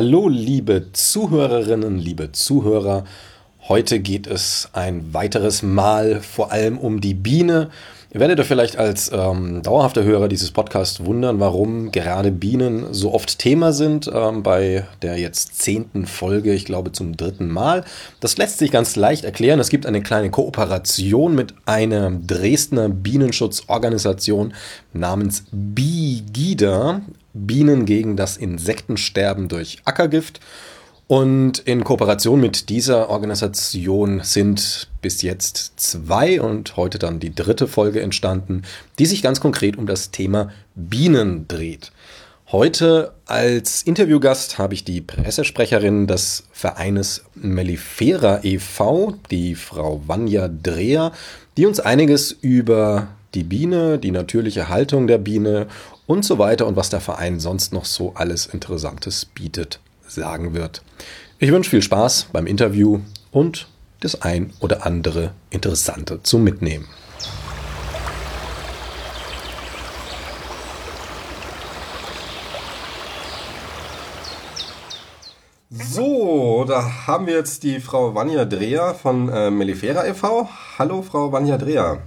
Hallo, liebe Zuhörerinnen, liebe Zuhörer. Heute geht es ein weiteres Mal vor allem um die Biene. Ihr werdet euch vielleicht als ähm, dauerhafter Hörer dieses Podcasts wundern, warum gerade Bienen so oft Thema sind ähm, bei der jetzt zehnten Folge, ich glaube zum dritten Mal. Das lässt sich ganz leicht erklären. Es gibt eine kleine Kooperation mit einer Dresdner Bienenschutzorganisation namens BIGIDA, Bienen gegen das Insektensterben durch Ackergift. Und in Kooperation mit dieser Organisation sind bis jetzt zwei und heute dann die dritte Folge entstanden, die sich ganz konkret um das Thema Bienen dreht. Heute als Interviewgast habe ich die Pressesprecherin des Vereines Mellifera e.V., die Frau Vanja Dreher, die uns einiges über die Biene, die natürliche Haltung der Biene und so weiter und was der Verein sonst noch so alles Interessantes bietet sagen wird. Ich wünsche viel Spaß beim Interview und das ein oder andere Interessante zum Mitnehmen. So, da haben wir jetzt die Frau Vanja Dreher von äh, Mellifera e.V. Hallo, Frau Vanja Dreher.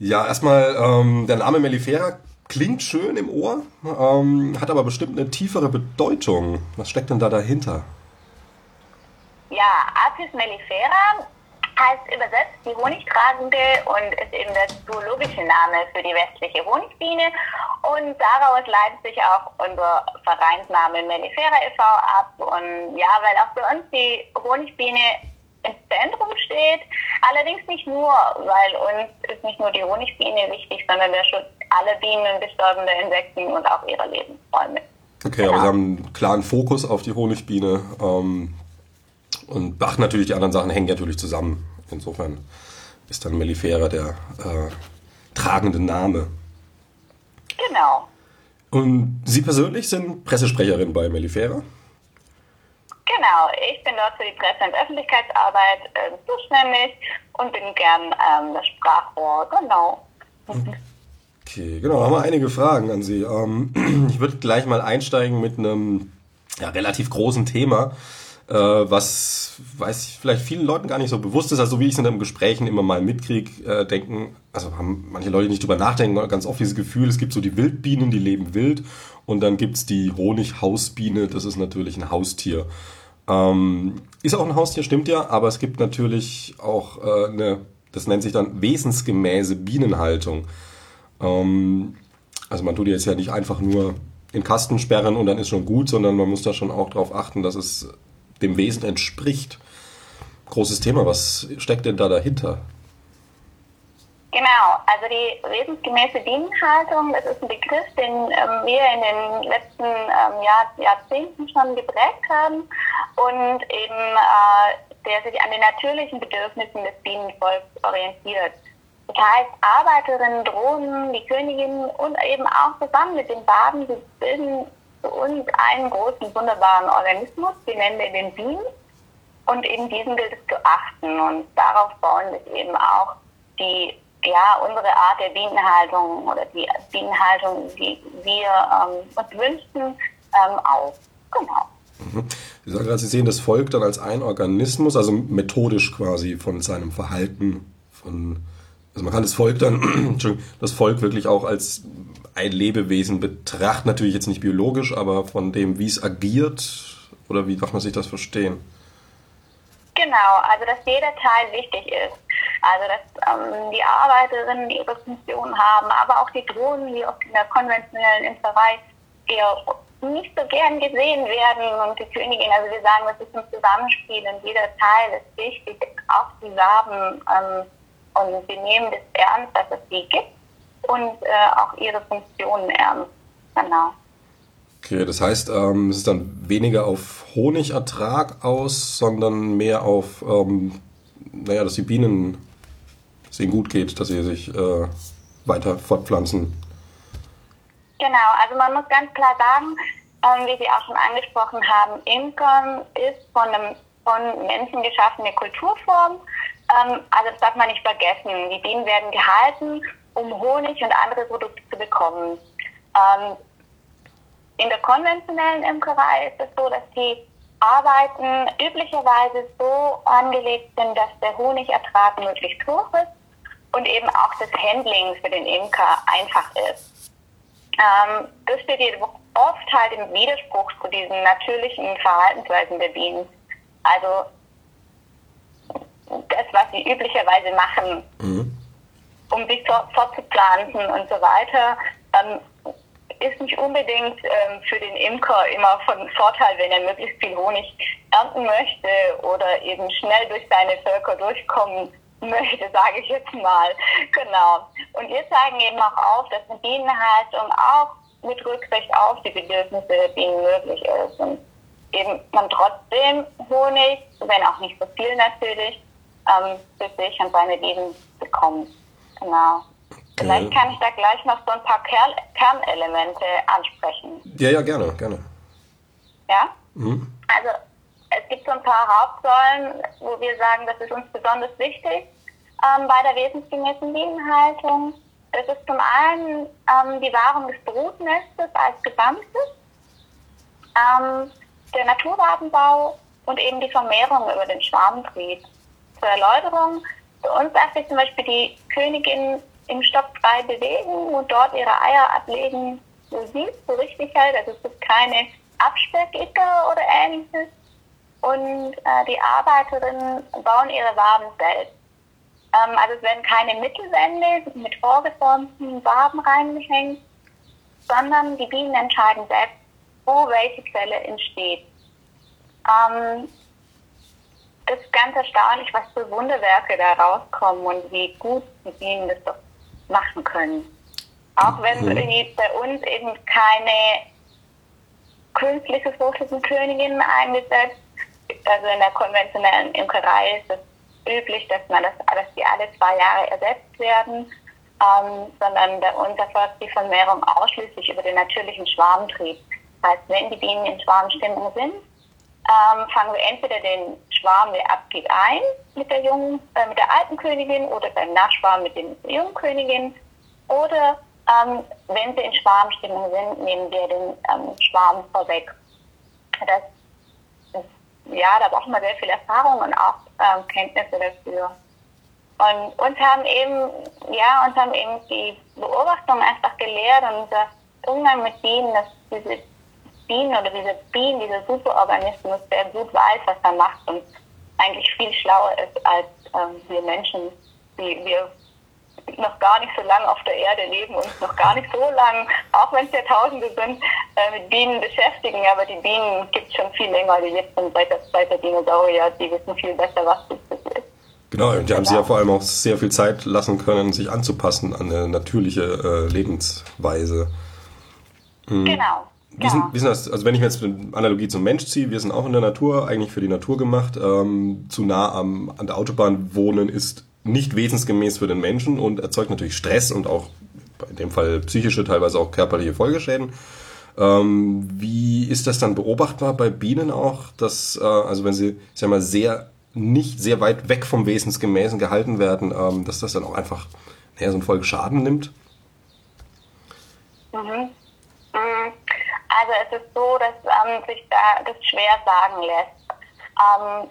Ja, erstmal ähm, der Name Mellifera Klingt schön im Ohr, ähm, hat aber bestimmt eine tiefere Bedeutung. Was steckt denn da dahinter? Ja, Apis mellifera heißt übersetzt die Honigtragende und ist eben der zoologische Name für die westliche Honigbiene. Und daraus leitet sich auch unser Vereinsname Mellifera e.V. ab. Und ja, weil auch für uns die Honigbiene im Zentrum steht. Allerdings nicht nur, weil uns ist nicht nur die Honigbiene wichtig, sondern der Schutz aller Bienen, bestäubender Insekten und auch ihrer Lebensräume. Okay, genau. aber Sie haben einen klaren Fokus auf die Honigbiene ähm, und beachten natürlich, die anderen Sachen hängen natürlich zusammen. Insofern ist dann Mellifera der äh, tragende Name. Genau. Und Sie persönlich sind Pressesprecherin bei Mellifera? Genau, ich bin dort für die Presse- und Öffentlichkeitsarbeit äh, zuständig und bin gern ähm, das Sprachrohr, genau. Okay, genau, haben wir einige Fragen an Sie. Ähm, ich würde gleich mal einsteigen mit einem ja, relativ großen Thema, äh, was weiß ich, vielleicht vielen Leuten gar nicht so bewusst ist, also wie ich es in den Gesprächen immer mal mitkriege, äh, denken, also haben manche Leute nicht drüber nachdenken, ganz oft dieses Gefühl, es gibt so die Wildbienen, die leben wild und dann gibt es die Honighausbiene, das ist natürlich ein Haustier. Ähm, ist auch ein Haustier, stimmt ja, aber es gibt natürlich auch äh, eine, das nennt sich dann wesensgemäße Bienenhaltung. Ähm, also man tut jetzt ja nicht einfach nur in Kasten sperren und dann ist schon gut, sondern man muss da schon auch darauf achten, dass es dem Wesen entspricht. Großes Thema, was steckt denn da dahinter? Genau, also die wesensgemäße Bienenhaltung, das ist ein Begriff, den ähm, wir in den letzten ähm, Jahr, Jahrzehnten schon geprägt haben und eben äh, der sich an den natürlichen Bedürfnissen des Bienenvolks orientiert. Das heißt, Arbeiterinnen, Drohnen, die Königinnen und eben auch zusammen mit den Baden, sie bilden für uns einen großen, wunderbaren Organismus, den nennen wir den Bienen. Und eben diesen gilt es zu achten. Und darauf bauen sich eben auch die ja, unsere Art der Bienenhaltung oder die Bienenhaltung, die wir ähm, uns wünschen, ähm, auf. Genau. Mhm. Sie sagen gerade, Sie sehen das Volk dann als ein Organismus, also methodisch quasi von seinem Verhalten, von, also man kann das Volk dann, das Volk wirklich auch als ein Lebewesen betrachten, natürlich jetzt nicht biologisch, aber von dem, wie es agiert, oder wie darf man sich das verstehen? Genau, also dass jeder Teil wichtig ist. Also dass ähm, die Arbeiterinnen ihre Funktion haben, aber auch die Drohnen, die oft in der konventionellen Imkerei eher nicht so gern gesehen werden und die Königin, also wir sagen, das ist ein Zusammenspiel und jeder Teil ist wichtig, auch die Waben ähm, und wir nehmen das ernst, dass es die gibt und äh, auch ihre Funktionen ernst. Genau. Okay, das heißt, ähm, es ist dann weniger auf Honigertrag aus, sondern mehr auf, ähm, naja, dass die Bienen, es ihnen gut geht, dass sie sich äh, weiter fortpflanzen. Genau, also man muss ganz klar sagen, ähm, wie Sie auch schon angesprochen haben, Imkern ist von einem von Menschen geschaffene Kulturform. Ähm, also das darf man nicht vergessen. Die Bienen werden gehalten, um Honig und andere Produkte zu bekommen. Ähm, in der konventionellen Imkerei ist es so, dass die Arbeiten üblicherweise so angelegt sind, dass der Honigertrag möglichst hoch ist und eben auch das Handling für den Imker einfach ist. Ähm, das steht jedoch oft halt im Widerspruch zu diesen natürlichen Verhaltensweisen der Bienen. Also das, was sie üblicherweise machen, mhm. um sich fortzupflanzen und so weiter, ähm, ist nicht unbedingt ähm, für den Imker immer von Vorteil, wenn er möglichst viel Honig ernten möchte oder eben schnell durch seine Völker durchkommen möchte, sage ich jetzt mal. Genau. Und wir zeigen eben auch auf, dass eine Bienenhaltung auch mit Rücksicht auf die Bedürfnisse der Bienen möglich ist. Und eben man trotzdem Honig, wenn auch nicht so viel natürlich, ähm, für sich und seine Bienen bekommt. Genau. Vielleicht kann ich da gleich noch so ein paar Kern Kernelemente ansprechen. Ja, ja, gerne, gerne. Ja? Mhm. Also es gibt so ein paar Hauptsäulen, wo wir sagen, das ist uns besonders wichtig ähm, bei der wesensgemäßen Bienenhaltung. Das ist zum einen ähm, die Wahrung des Brutnestes als Gesamtes, ähm, der Naturgartenbau und eben die Vermehrung über den Schwarmtrieb. Zur Erläuterung, für uns darf sich zum Beispiel die Königin im Stock frei bewegen und dort ihre Eier ablegen, wo sie es so richtig hält. Also es gibt keine Absperrgitter oder ähnliches. Und äh, die Arbeiterinnen bauen ihre Waben selbst. Ähm, also es werden keine Mittelwände mit vorgeformten Waben reingehängt, sondern die Bienen entscheiden selbst, wo welche Zelle entsteht. Ähm, es ist ganz erstaunlich, was für Wunderwerke da rauskommen und wie gut die Bienen das doch machen können. Auch wenn mhm. bei uns eben keine künstliche Fruchtfliegenkönigin eingesetzt, also in der konventionellen Imkerei ist es üblich, dass man das, dass die alle zwei Jahre ersetzt werden, ähm, sondern bei uns erfolgt die Vermehrung ausschließlich über den natürlichen Schwarmtrieb. Das heißt, wenn die Bienen in Schwarmstimmung sind, ähm, fangen wir entweder den Schwarm, der abgeht, ein mit der jungen, äh, mit der alten Königin oder beim Nachschwarm mit den jungen Königin. Oder ähm, wenn sie in Schwarmstimmung sind, nehmen wir den ähm, Schwarm vorweg. Das ja, da braucht man sehr viel Erfahrung und auch ähm, Kenntnisse dafür. Und uns haben eben, ja, uns haben eben die Beobachtungen einfach gelehrt und unser Umgang mit Bienen, dass diese Bienen oder diese Bienen, dieser Superorganismus, der gut weiß, was er macht und eigentlich viel schlauer ist als ähm, wir Menschen, die wir noch gar nicht so lange auf der Erde leben und noch gar nicht so lange, auch wenn es Jahrtausende sind, äh, mit Bienen beschäftigen. Aber die Bienen gibt es schon viel länger, die jetzt schon seit der, der Dinosaurier, die wissen viel besser, was das ist. Genau, und die haben sich ja vor allem auch sehr viel Zeit lassen können, sich anzupassen an eine natürliche äh, Lebensweise. Mhm. Genau. Wir, ja. sind, wir sind das, also wenn ich mir jetzt eine Analogie zum Mensch ziehe, wir sind auch in der Natur, eigentlich für die Natur gemacht. Ähm, zu nah am, an der Autobahn wohnen ist nicht wesensgemäß für den Menschen und erzeugt natürlich Stress und auch in dem Fall psychische, teilweise auch körperliche Folgeschäden. Ähm, wie ist das dann beobachtbar bei Bienen auch, dass, äh, also wenn sie, ich sag mal, sehr, nicht sehr weit weg vom Wesensgemäßen gehalten werden, ähm, dass das dann auch einfach naja, so einen Folgeschaden nimmt? Mhm. Mhm. Also es ist so, dass ähm, sich da das schwer sagen lässt. Ähm,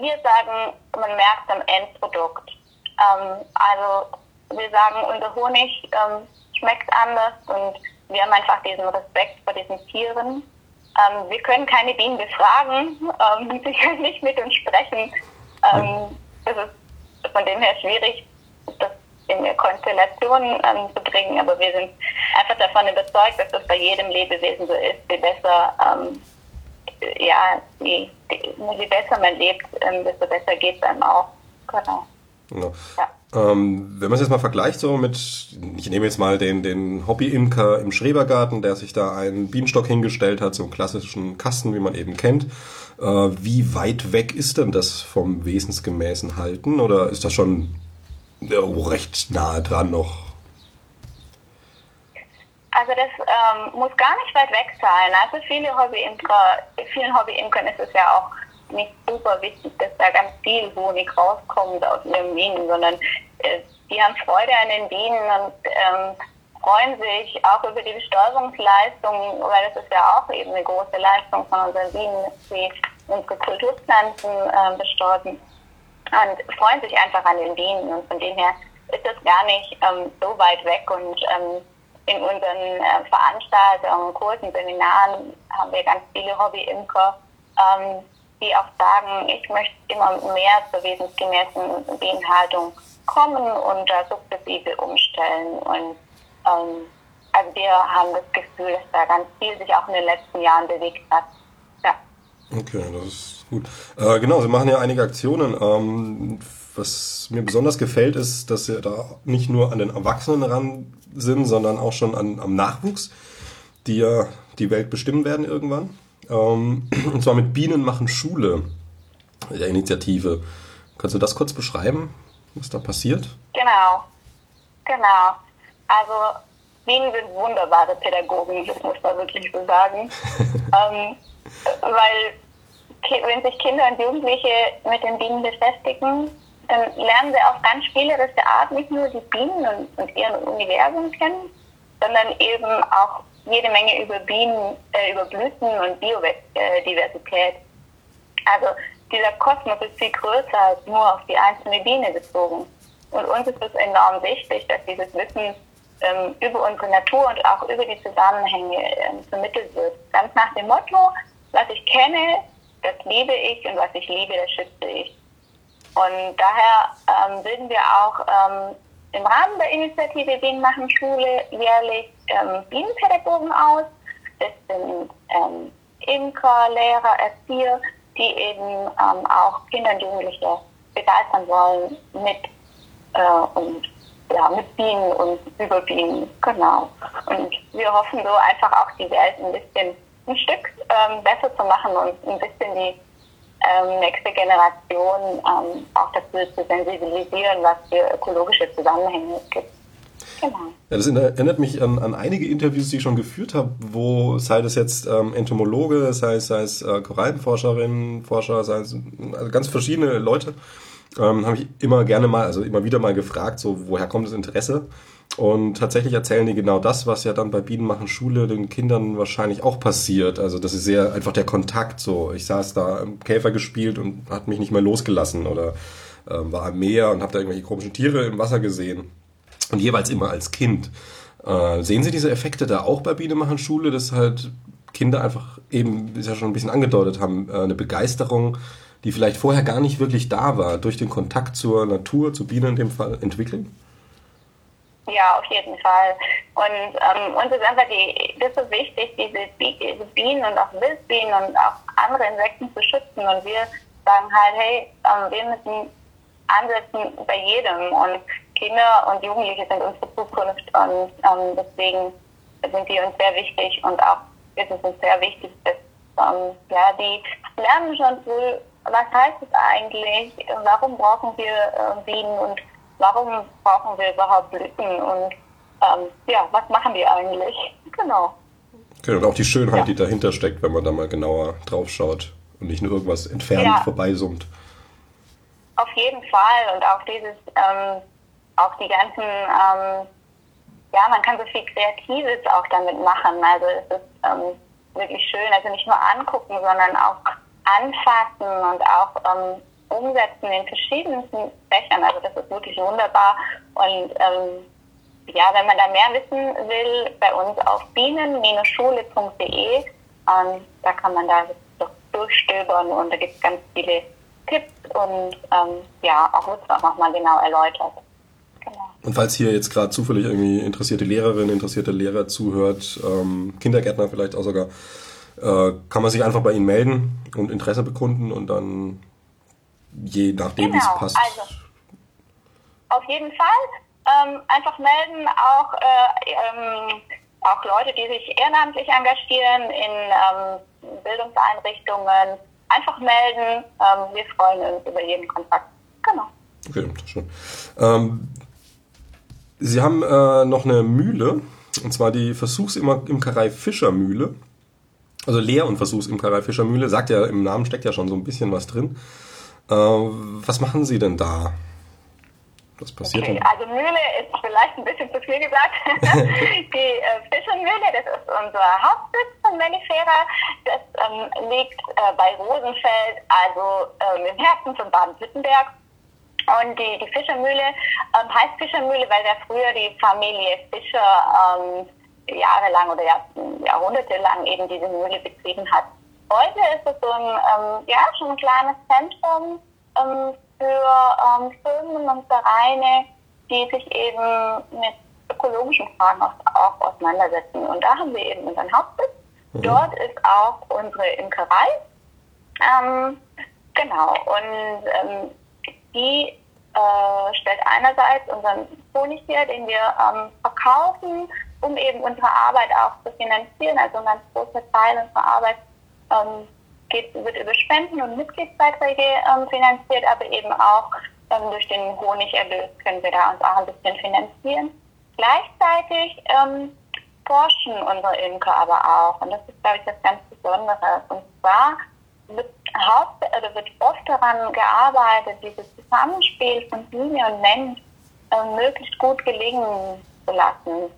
wir sagen, man merkt am Endprodukt. Ähm, also wir sagen, unser Honig ähm, schmeckt anders und wir haben einfach diesen Respekt vor diesen Tieren. Ähm, wir können keine Bienen befragen, ähm, sie können nicht mit uns sprechen. das ist von dem her schwierig, das in der Konstellation ähm, zu bringen. Aber wir sind einfach davon überzeugt, dass das bei jedem Lebewesen so ist. Je besser, ähm, ja, je, je, besser man lebt, ähm, desto besser geht es einem auch. Genau. genau. Ja. Ähm, wenn man es jetzt mal vergleicht, so mit, ich nehme jetzt mal den, den Hobby-Imker im Schrebergarten, der sich da einen Bienenstock hingestellt hat, so einen klassischen Kasten, wie man eben kennt. Äh, wie weit weg ist denn das vom wesensgemäßen Halten? Oder ist das schon oh, recht nahe dran noch. Also das ähm, muss gar nicht weit weg sein. Also viele Hobbyimker, vielen Hobbyimkern ist es ja auch nicht super wichtig, dass da ganz viel Honig rauskommt aus ihren Bienen, sondern äh, die haben Freude an den Bienen und ähm, freuen sich auch über die Bestäubungsleistung, weil das ist ja auch eben eine große Leistung von unseren Bienen, dass sie unsere Kulturpflanzen äh, bestäuben und freuen sich einfach an den Bienen und von dem her ist es gar nicht ähm, so weit weg und ähm, in unseren äh, Veranstaltungen, Kursen, Seminaren haben wir ganz viele Hobby-Imker, ähm, die auch sagen, ich möchte immer mehr zur wesensgemäßen Bienenhaltung kommen und da sukzessive umstellen. Und ähm, also wir haben das Gefühl, dass da ganz viel sich auch in den letzten Jahren bewegt hat. Okay, das ist gut. Äh, genau, Sie machen ja einige Aktionen. Ähm, was mir besonders gefällt, ist, dass Sie da nicht nur an den Erwachsenen ran sind, sondern auch schon an, am Nachwuchs, die ja die Welt bestimmen werden irgendwann. Ähm, und zwar mit Bienen machen Schule, der Initiative. Kannst du das kurz beschreiben, was da passiert? Genau, genau. Also Bienen sind wunderbare Pädagogen, das muss man wirklich so sagen. ähm, weil wenn sich Kinder und Jugendliche mit den Bienen beschäftigen, dann lernen sie auf ganz spielerische Art nicht nur die Bienen und, und ihren Universum kennen, sondern eben auch jede Menge über Bienen, äh, über Blüten und Biodiversität. Also dieser Kosmos ist viel größer als nur auf die einzelne Biene bezogen. Und uns ist es enorm wichtig, dass dieses Wissen ähm, über unsere Natur und auch über die Zusammenhänge ähm, vermittelt wird. Ganz nach dem Motto, was ich kenne, das liebe ich und was ich liebe, das schütze ich. Und daher ähm, bilden wir auch ähm, im Rahmen der Initiative Bienen machen Schule jährlich ähm, Bienenpädagogen aus. Das sind ähm, Imker, Lehrer, Erzieher, die eben ähm, auch Kinder und Jugendliche begeistern wollen mit äh, und ja, mit Bienen und über Bienen, genau. Und wir hoffen so einfach auch die Welt ein bisschen ein Stück ähm, besser zu machen und ein bisschen die ähm, nächste Generation ähm, auch dafür zu sensibilisieren, was für ökologische Zusammenhänge es gibt. Genau. Ja, das erinnert mich an, an einige Interviews, die ich schon geführt habe, wo sei das jetzt ähm, Entomologe, sei es, sei es äh, Korallenforscherinnen, Forscher, sei es also ganz verschiedene Leute, ähm, habe ich immer gerne mal, also immer wieder mal gefragt, so woher kommt das Interesse? Und tatsächlich erzählen die genau das, was ja dann bei Bienenmachen Schule den Kindern wahrscheinlich auch passiert. Also das ist sehr einfach der Kontakt so. Ich saß da im Käfer gespielt und hat mich nicht mehr losgelassen oder äh, war am Meer und habe da irgendwelche komischen Tiere im Wasser gesehen. Und jeweils immer als Kind. Äh, sehen Sie diese Effekte da auch bei Bienenmachen Schule, dass halt Kinder einfach eben, wie Sie ja schon ein bisschen angedeutet haben, äh, eine Begeisterung, die vielleicht vorher gar nicht wirklich da war, durch den Kontakt zur Natur, zu Bienen in dem Fall entwickeln? Ja, auf jeden Fall. Und ähm, uns ist einfach die, das ist wichtig, diese, Bienen und auch Wildbienen und auch andere Insekten zu schützen. Und wir sagen halt, hey, ähm, wir müssen ansetzen bei jedem. Und Kinder und Jugendliche sind unsere Zukunft. Und ähm, deswegen sind die uns sehr wichtig. Und auch ist es uns sehr wichtig, dass ähm, ja, die lernen schon früh, was heißt es eigentlich, warum brauchen wir äh, Bienen und warum brauchen wir überhaupt Blüten und ähm, ja, was machen die eigentlich? Genau. Okay, und auch die Schönheit, ja. die dahinter steckt, wenn man da mal genauer drauf schaut und nicht nur irgendwas entfernt ja. vorbeisummt. Auf jeden Fall und auch dieses, ähm, auch die ganzen, ähm, ja, man kann so viel Kreatives auch damit machen. Also es ist ähm, wirklich schön, also nicht nur angucken, sondern auch anfassen und auch ähm, umsetzen in verschiedensten Fächern. Also das ist wirklich wunderbar. Und ähm, ja, wenn man da mehr wissen will, bei uns auf bienen-schule.de, ähm, da kann man da durchstöbern und da gibt es ganz viele Tipps und ähm, ja, auch wird es auch mal genau erläutert. Genau. Und falls hier jetzt gerade zufällig irgendwie interessierte Lehrerin, interessierte Lehrer zuhört, ähm, Kindergärtner vielleicht auch sogar, äh, kann man sich einfach bei Ihnen melden und Interesse bekunden und dann je nachdem, genau. wie es genau, passt. Also, auf jeden Fall. Ähm, einfach melden, auch, äh, ähm, auch Leute, die sich ehrenamtlich engagieren in ähm, Bildungseinrichtungen, einfach melden. Ähm, wir freuen uns über jeden Kontakt. Genau. Okay, schön. Ähm, Sie haben äh, noch eine Mühle, und zwar die Versuchsimkerei Fischermühle. Also Lehr- und Versuchsimkerei Fischermühle. Sagt ja, im Namen steckt ja schon so ein bisschen was drin. Äh, was machen Sie denn da? Was passiert okay? Also Mühle ist vielleicht ein bisschen zu viel gesagt. die äh, Fischermühle, das ist unser Hauptsitz von Mellifera. Das ähm, liegt äh, bei Rosenfeld, also ähm, im Herzen von Baden-Württemberg. Und die, die Fischermühle ähm, heißt Fischermühle, weil da früher die Familie Fischer ähm, jahrelang oder Jahr, jahrhundertelang eben diese Mühle betrieben hat. Heute ist es so ein, ähm, ja, schon ein kleines Zentrum ähm, für ähm, Firmen und Vereine, die sich eben mit ökologischen Fragen auch, auseinandersetzen. Und da haben wir eben unseren Hauptsitz. Mhm. Dort ist auch unsere Imkerei. Ähm, genau. Und ähm, die äh, stellt einerseits unseren Honig her, den wir ähm, verkaufen, um eben unsere Arbeit auch zu finanzieren. Also ein ganz großer Teil unserer Arbeit ähm, geht, wird über Spenden und Mitgliedsbeiträge ähm, finanziert, aber eben auch ähm, durch den Honigerlös können wir da uns auch ein bisschen finanzieren. Gleichzeitig ähm, forschen unsere Imker aber auch. Und das ist, glaube ich, das ganz Besondere. Und zwar wird, haupt, oder wird oft daran gearbeitet, dieses Zusammenspiel von Biene und Mensch äh, möglichst gut gelingen zu lassen.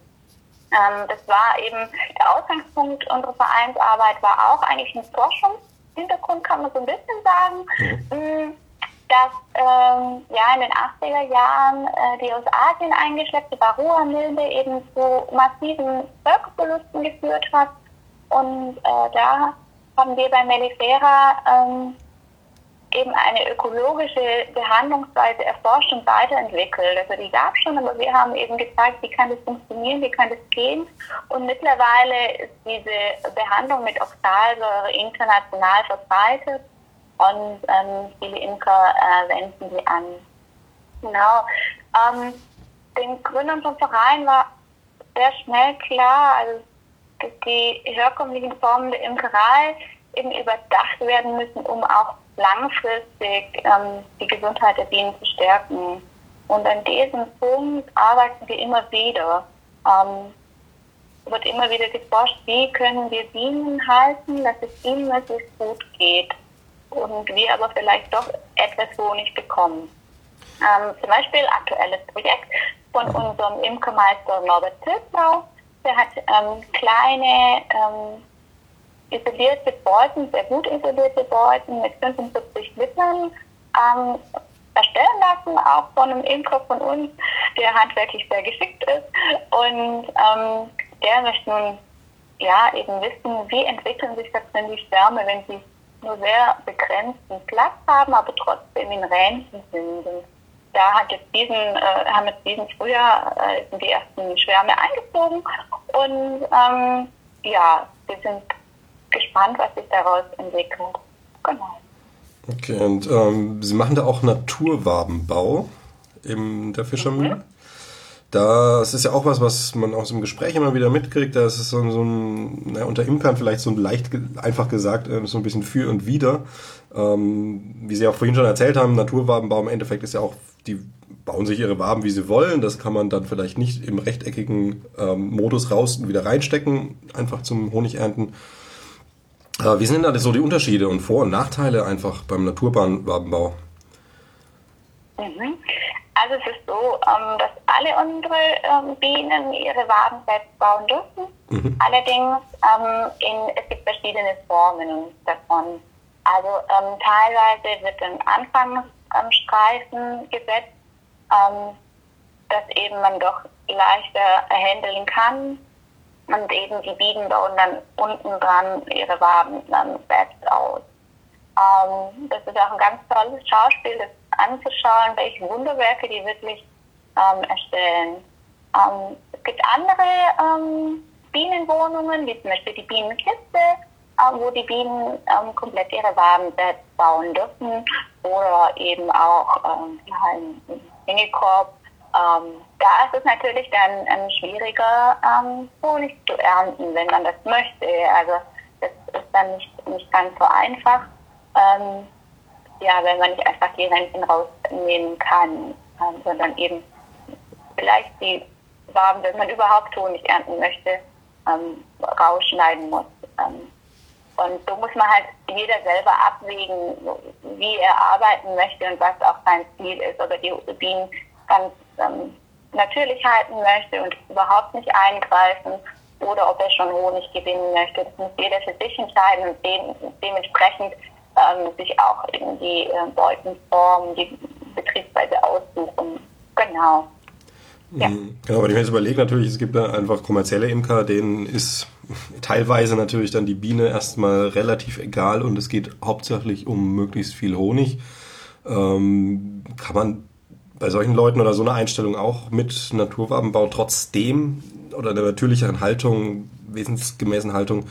Ähm, das war eben der Ausgangspunkt unserer Vereinsarbeit, war auch eigentlich ein Forschungshintergrund, kann man so ein bisschen sagen. Mhm. Dass ähm, ja in den 80er Jahren äh, die aus Asien eingeschleppte Varroa-Milbe eben zu massiven Völkerverlusten geführt hat. Und äh, da haben wir bei Mellifera ähm, eben eine ökologische Behandlungsweise erforscht und weiterentwickelt. Also die gab es schon, aber wir haben eben gezeigt, wie kann das funktionieren, wie kann das gehen. Und mittlerweile ist diese Behandlung mit Oxalsäure international verbreitet und ähm, viele Imker äh, wenden sie an. Genau. Ähm, den Gründern vom Verein war sehr schnell klar, also dass die herkömmlichen Formen der Imkerei eben überdacht werden müssen, um auch langfristig ähm, die Gesundheit der Bienen zu stärken. Und an diesem Punkt arbeiten wir immer wieder. Ähm, wird immer wieder geforscht, wie können wir Bienen halten, dass es ihnen möglichst gut geht und wir aber vielleicht doch etwas Honig bekommen. Ähm, zum Beispiel aktuelles Projekt von unserem Imkermeister Norbert Tilsau. Der hat ähm, kleine ähm, isolierte Beuten, sehr gut isolierte Beuten mit 75 Litern ähm, erstellen lassen, auch von einem Imker von uns, der handwerklich sehr geschickt ist. Und ähm, der möchte nun ja eben wissen, wie entwickeln sich das denn die Sterne, wenn sie nur sehr begrenzten Platz haben, aber trotzdem in Ränchen sind. Und da hat jetzt diesen, äh, haben jetzt diesen Frühjahr äh, die ersten Schwärme eingezogen und ähm, ja, wir sind gespannt, was sich daraus entwickelt. Genau. Okay, und ähm, Sie machen da auch Naturwabenbau in der Fischermühle? Mhm. Das ist ja auch was, was man aus dem Gespräch immer wieder mitkriegt. Da ist es so, so ein, na, unter Imkern vielleicht so ein leicht, einfach gesagt, äh, so ein bisschen für und wider. Ähm, wie Sie auch vorhin schon erzählt haben, Naturwabenbau im Endeffekt ist ja auch, die bauen sich ihre Waben, wie sie wollen. Das kann man dann vielleicht nicht im rechteckigen ähm, Modus raus und wieder reinstecken, einfach zum Honigernten. Äh, wie sind denn da so die Unterschiede und Vor- und Nachteile einfach beim Naturbahnwabenbau? Mhm. Also es ist so, ähm, dass alle unsere ähm, Bienen ihre Waben selbst bauen dürfen. Mhm. Allerdings ähm, in, es gibt verschiedene Formen davon. Also teilweise wird ein Anfangsstreifen gesetzt, dass eben man doch leichter handeln kann und eben die Bienen bauen dann unten dran ihre Waben dann selbst aus. Ähm, das ist auch ein ganz tolles Schauspiel, das anzuschauen, welche Wunderwerke die wirklich ähm, erstellen. Ähm, es gibt andere ähm, Bienenwohnungen, wie zum Beispiel die Bienenkiste, äh, wo die Bienen ähm, komplett ihre Waben selbst bauen dürfen oder eben auch ähm, einen Hängekorb. Ähm, da ist es natürlich dann ähm, schwieriger, ähm, Honig zu ernten, wenn man das möchte. Also das ist dann nicht, nicht ganz so einfach. Ähm, ja, wenn man nicht einfach die Renten rausnehmen kann, ähm, sondern eben vielleicht die Waben, wenn man überhaupt Honig ernten möchte, ähm, rausschneiden muss. Ähm, und so muss man halt jeder selber abwägen, wie er arbeiten möchte und was auch sein Ziel ist. Oder die Bienen ganz ähm, natürlich halten möchte und überhaupt nicht eingreifen oder ob er schon Honig gewinnen möchte. Das muss jeder für sich entscheiden und de dementsprechend ähm, sich auch in die äh, Beutenform, die Betriebsweise aussuchen. Genau. Ja. Mhm. Genau, aber ich mir jetzt überlege natürlich, es gibt da einfach kommerzielle Imker, denen ist teilweise natürlich dann die Biene erstmal relativ egal und es geht hauptsächlich um möglichst viel Honig. Ähm, kann man bei solchen Leuten oder so einer Einstellung auch mit Naturwabenbau trotzdem oder der natürlicheren Haltung, wesensgemäßen Haltung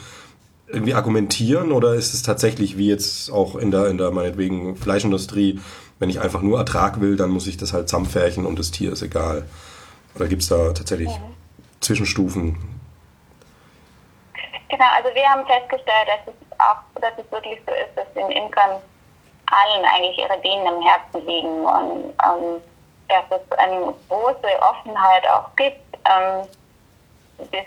irgendwie argumentieren oder ist es tatsächlich wie jetzt auch in der, in der meinetwegen Fleischindustrie, wenn ich einfach nur Ertrag will, dann muss ich das halt zusammenfärchen und das Tier ist egal? Oder gibt es da tatsächlich ja. Zwischenstufen? Genau, also wir haben festgestellt, dass es auch, dass es wirklich so ist, dass den Imkern allen eigentlich ihre Bienen im Herzen liegen und ähm, dass es eine große Offenheit auch gibt, ähm, das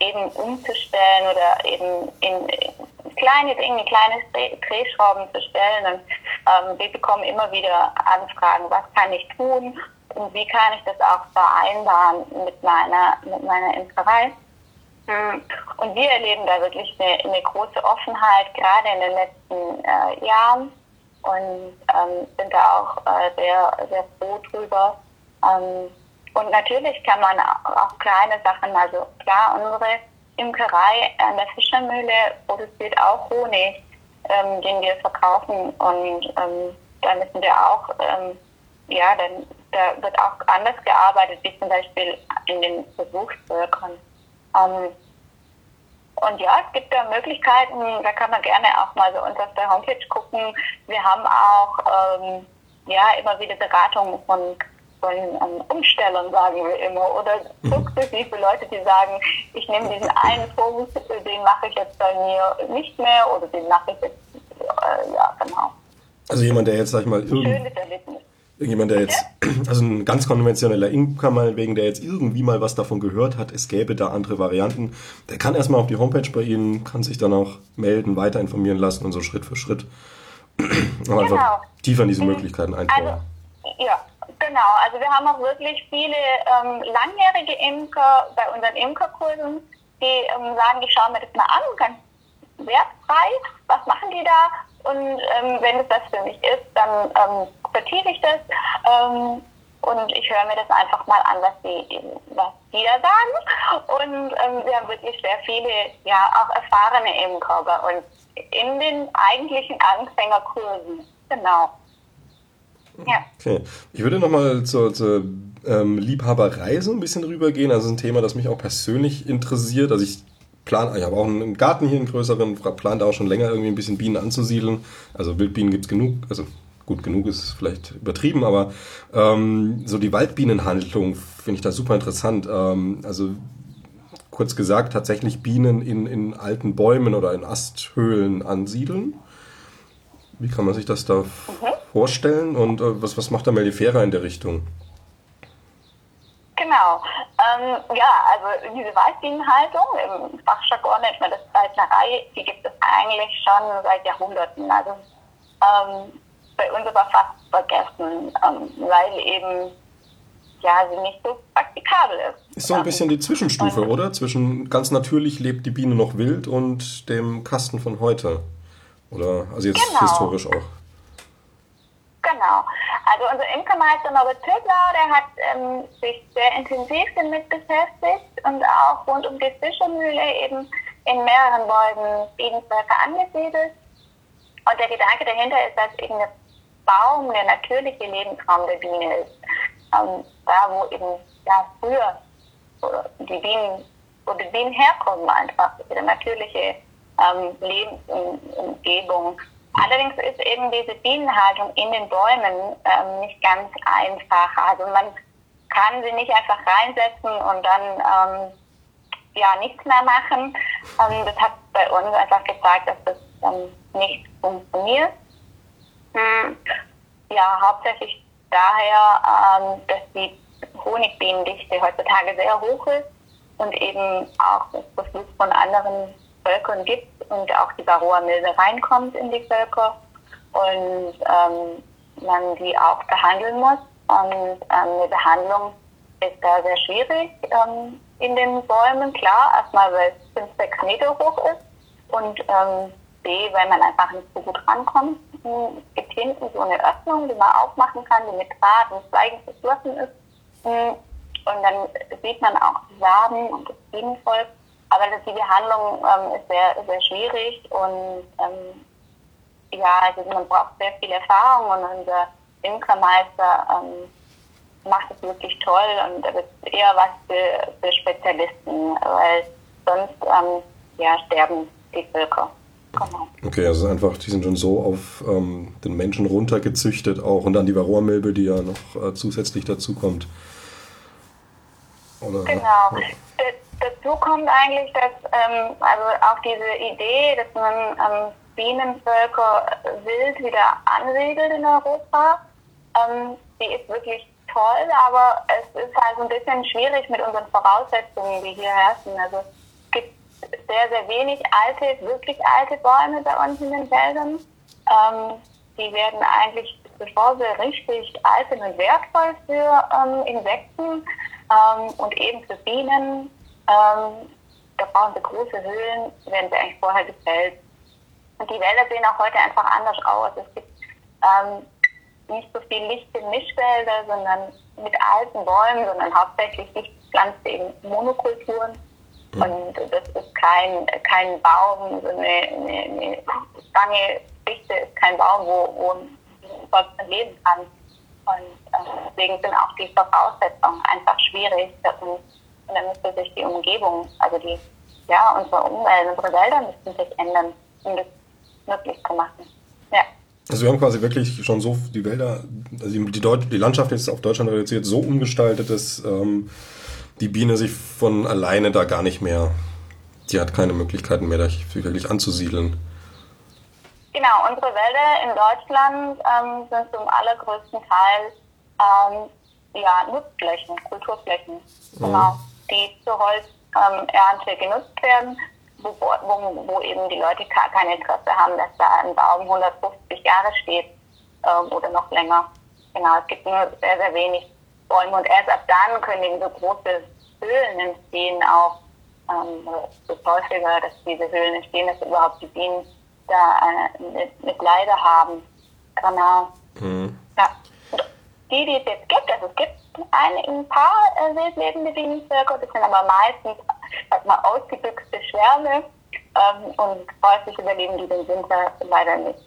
eben umzustellen oder eben in, in kleine Dinge, kleine Drehschrauben zu stellen. Und ähm, wir bekommen immer wieder Anfragen, was kann ich tun und wie kann ich das auch vereinbaren mit meiner, mit meiner Imkerei. Hm. Und wir erleben da wirklich eine, eine große Offenheit, gerade in den letzten äh, Jahren und ähm, sind da auch äh, sehr, sehr froh drüber. Ähm, und natürlich kann man auch kleine Sachen, also klar, unsere Imkerei an der Fischermühle produziert auch Honig, ähm, den wir verkaufen und ähm, da müssen wir auch, ähm, ja, dann, da wird auch anders gearbeitet, wie zum Beispiel in den Versuchsvölkern. Ähm, und ja, es gibt da Möglichkeiten, da kann man gerne auch mal so uns auf der Homepage gucken. Wir haben auch ähm, ja immer wieder Beratungen von, von ähm, Umstellern, sagen wir immer, oder mhm. sukzessive Leute, die sagen, ich nehme diesen einen Punkt, den mache ich jetzt bei mir nicht mehr oder den mache ich jetzt, äh, ja, genau. Also jemand, der jetzt, sag ich mal, irgend... Schönes Erlebnis. Jemand, der jetzt, also ein ganz konventioneller Imker meinetwegen, der jetzt irgendwie mal was davon gehört hat, es gäbe da andere Varianten, der kann erstmal auf die Homepage bei Ihnen, kann sich dann auch melden, weiter informieren lassen und so Schritt für Schritt genau. einfach tiefer in diese mhm. Möglichkeiten eintauchen. Also, ja, genau. Also wir haben auch wirklich viele ähm, langjährige Imker bei unseren Imkerkursen, die ähm, sagen, ich schaue mir das mal an, ganz wertfrei, was machen die da? Und ähm, wenn es das für mich ist, dann ähm, vertiefe ich das ähm, und ich höre mir das einfach mal an, was die, was die da sagen. Und ähm, wir haben wirklich sehr viele, ja, auch erfahrene Imker bei uns in den eigentlichen Anfängerkursen. Genau. Ja. Okay. Ich würde nochmal zur, zur ähm, Liebhaberei so ein bisschen rübergehen. Also ein Thema, das mich auch persönlich interessiert. Also ich plan, ich habe auch einen Garten hier, einen größeren, plant auch schon länger irgendwie ein bisschen Bienen anzusiedeln. Also Wildbienen gibt es genug, also gut genug ist vielleicht übertrieben, aber ähm, so die Waldbienenhandlung finde ich da super interessant. Ähm, also kurz gesagt, tatsächlich Bienen in, in alten Bäumen oder in Asthöhlen ansiedeln. Wie kann man sich das da mhm. vorstellen und äh, was, was macht da Mellifera in der Richtung? Genau. Ähm, ja, also diese Waldbienenhaltung, im Fachjargon nennt man das Waldnerei, die gibt es eigentlich schon seit Jahrhunderten. Also ähm, bei uns aber fast vergessen, ähm, weil eben ja, sie nicht so praktikabel ist. Ist so ein bisschen die Zwischenstufe, und, oder? Zwischen ganz natürlich lebt die Biene noch wild und dem Kasten von heute. Oder, also jetzt genau. historisch auch. Genau. Also unser Imkermeister Norbert Töbler, der hat ähm, sich sehr intensiv damit beschäftigt und auch rund um die Fischermühle eben in mehreren Bäumen Bienenvölker angesiedelt. Und der Gedanke dahinter ist, dass eben der Baum der natürliche Lebensraum der Biene ist. Ähm, da, wo eben ja, früher die Bienen, wo die Bienen herkommen, einfach ihre natürliche ähm, Lebensumgebung. Allerdings ist eben diese Bienenhaltung in den Bäumen ähm, nicht ganz einfach. Also man kann sie nicht einfach reinsetzen und dann ähm, ja nichts mehr machen. Ähm, das hat bei uns einfach gezeigt, dass das ähm, nicht funktioniert. Hm, ja, hauptsächlich daher, ähm, dass die Honigbienendichte heutzutage sehr hoch ist und eben auch das Beflug von anderen Völkern gibt und auch die Varroa-Milbe reinkommt in die Völker und ähm, man die auch behandeln muss. Und ähm, eine Behandlung ist da sehr schwierig ähm, in den Bäumen. Klar, erstmal, weil es 5, 6 Meter hoch ist und ähm, B, weil man einfach nicht so gut rankommt. Es gibt hinten so eine Öffnung, die man aufmachen kann, die mit Draht und Zweigen verschlossen ist. Und dann sieht man auch die Samen und das Bienenvolk. Aber die Behandlung ähm, ist sehr, sehr schwierig und ähm, ja, also man braucht sehr viel Erfahrung und unser Imkermeister ähm, macht es wirklich toll und das ist eher was für, für Spezialisten, weil sonst ähm, ja, sterben die Völker. Genau. Okay, also einfach, die sind schon so auf ähm, den Menschen runtergezüchtet auch und dann die Varroa-Milbe, die ja noch äh, zusätzlich dazu kommt. Oder, genau. Ja. Dazu kommt eigentlich, dass ähm, also auch diese Idee, dass man ähm, Bienenvölker wild wieder ansiedelt in Europa, ähm, die ist wirklich toll, aber es ist halt so ein bisschen schwierig mit unseren Voraussetzungen, die hier herrschen. Also es gibt sehr, sehr wenig alte, wirklich alte Bäume bei uns in den Wäldern. Ähm, die werden eigentlich, bevor sie richtig alt sind und wertvoll für ähm, Insekten ähm, und eben für Bienen, ähm, da brauchen sie große Höhlen, werden sie eigentlich vorher gefällt. Und die Wälder sehen auch heute einfach anders aus. Es gibt ähm, nicht so viel Licht in Mischwälder, sondern mit alten Bäumen, sondern hauptsächlich dichtpflanzte eben Monokulturen. Mhm. Und das ist kein, kein Baum, so eine, eine, eine lange Fichte ist kein Baum, wo, wo ein leben kann. Und deswegen sind auch die Voraussetzungen einfach schwierig. Und, und dann müsste sich die Umgebung, also die, ja, unsere Umwelt, unsere Wälder müssten sich ändern, um das möglich zu machen. Ja. Also wir haben quasi wirklich schon so die Wälder, also die, Deut die Landschaft ist auf Deutschland reduziert, so umgestaltet, dass ähm, die Biene sich von alleine da gar nicht mehr, die hat keine Möglichkeiten mehr, sich wirklich anzusiedeln. Genau, unsere Wälder in Deutschland ähm, sind zum allergrößten Teil ähm, ja, Nutzflächen, Kulturflächen, mhm. genau, die zur Holzernte ähm, genutzt werden, wo, wo, wo, eben die Leute kein Interesse haben, dass da ein Baum 150 Jahre steht ähm, oder noch länger. Genau, es gibt nur sehr, sehr wenig Bäume und erst ab dann können eben so große Höhlen entstehen, auch ähm, so häufiger, dass diese Höhlen entstehen, dass überhaupt die Bienen da eine, eine Leide haben. Genau. Mhm. Ja. Die, die es jetzt gibt, also es gibt ein, ein paar äh, wildlebende Bienenvölker, das sind aber meistens mal, ausgebüxte Schwärme ähm, und häufig überleben die den Winter leider nicht.